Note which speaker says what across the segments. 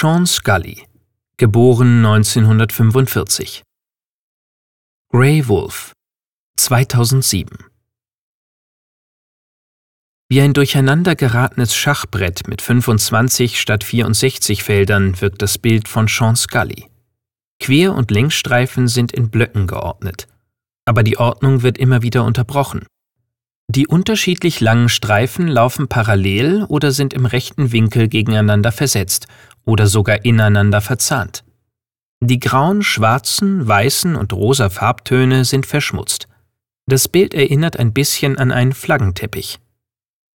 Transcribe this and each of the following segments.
Speaker 1: Sean Scully, geboren 1945. Grey Wolf, 2007. Wie ein durcheinander geratenes Schachbrett mit 25 statt 64 Feldern wirkt das Bild von Sean Scully. Quer- und Längsstreifen sind in Blöcken geordnet, aber die Ordnung wird immer wieder unterbrochen. Die unterschiedlich langen Streifen laufen parallel oder sind im rechten Winkel gegeneinander versetzt oder sogar ineinander verzahnt. Die grauen, schwarzen, weißen und rosa Farbtöne sind verschmutzt. Das Bild erinnert ein bisschen an einen Flaggenteppich.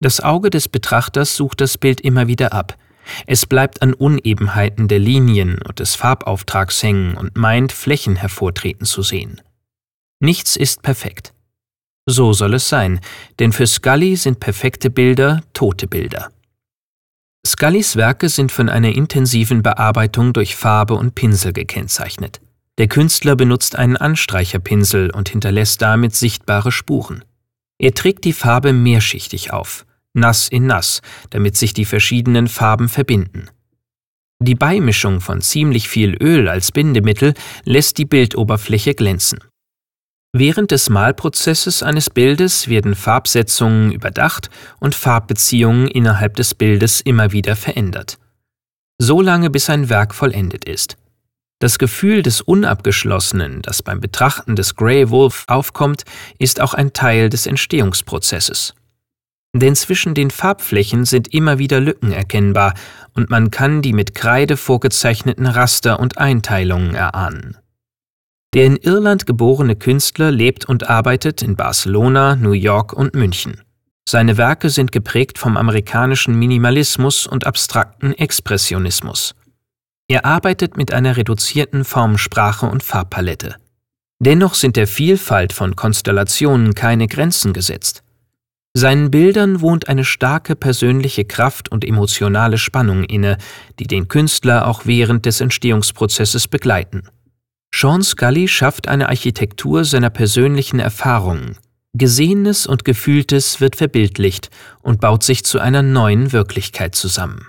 Speaker 1: Das Auge des Betrachters sucht das Bild immer wieder ab. Es bleibt an Unebenheiten der Linien und des Farbauftrags hängen und meint, Flächen hervortreten zu sehen. Nichts ist perfekt. So soll es sein, denn für Scully sind perfekte Bilder tote Bilder. Scullys Werke sind von einer intensiven Bearbeitung durch Farbe und Pinsel gekennzeichnet. Der Künstler benutzt einen Anstreicherpinsel und hinterlässt damit sichtbare Spuren. Er trägt die Farbe mehrschichtig auf, nass in nass, damit sich die verschiedenen Farben verbinden. Die Beimischung von ziemlich viel Öl als Bindemittel lässt die Bildoberfläche glänzen. Während des Malprozesses eines Bildes werden Farbsetzungen überdacht und Farbbeziehungen innerhalb des Bildes immer wieder verändert. So lange bis ein Werk vollendet ist. Das Gefühl des Unabgeschlossenen, das beim Betrachten des Grey Wolf aufkommt, ist auch ein Teil des Entstehungsprozesses. Denn zwischen den Farbflächen sind immer wieder Lücken erkennbar und man kann die mit Kreide vorgezeichneten Raster und Einteilungen erahnen. Der in Irland geborene Künstler lebt und arbeitet in Barcelona, New York und München. Seine Werke sind geprägt vom amerikanischen Minimalismus und abstrakten Expressionismus. Er arbeitet mit einer reduzierten Formsprache und Farbpalette. Dennoch sind der Vielfalt von Konstellationen keine Grenzen gesetzt. Seinen Bildern wohnt eine starke persönliche Kraft und emotionale Spannung inne, die den Künstler auch während des Entstehungsprozesses begleiten. Sean Scully schafft eine Architektur seiner persönlichen Erfahrungen. Gesehenes und Gefühltes wird verbildlicht und baut sich zu einer neuen Wirklichkeit zusammen.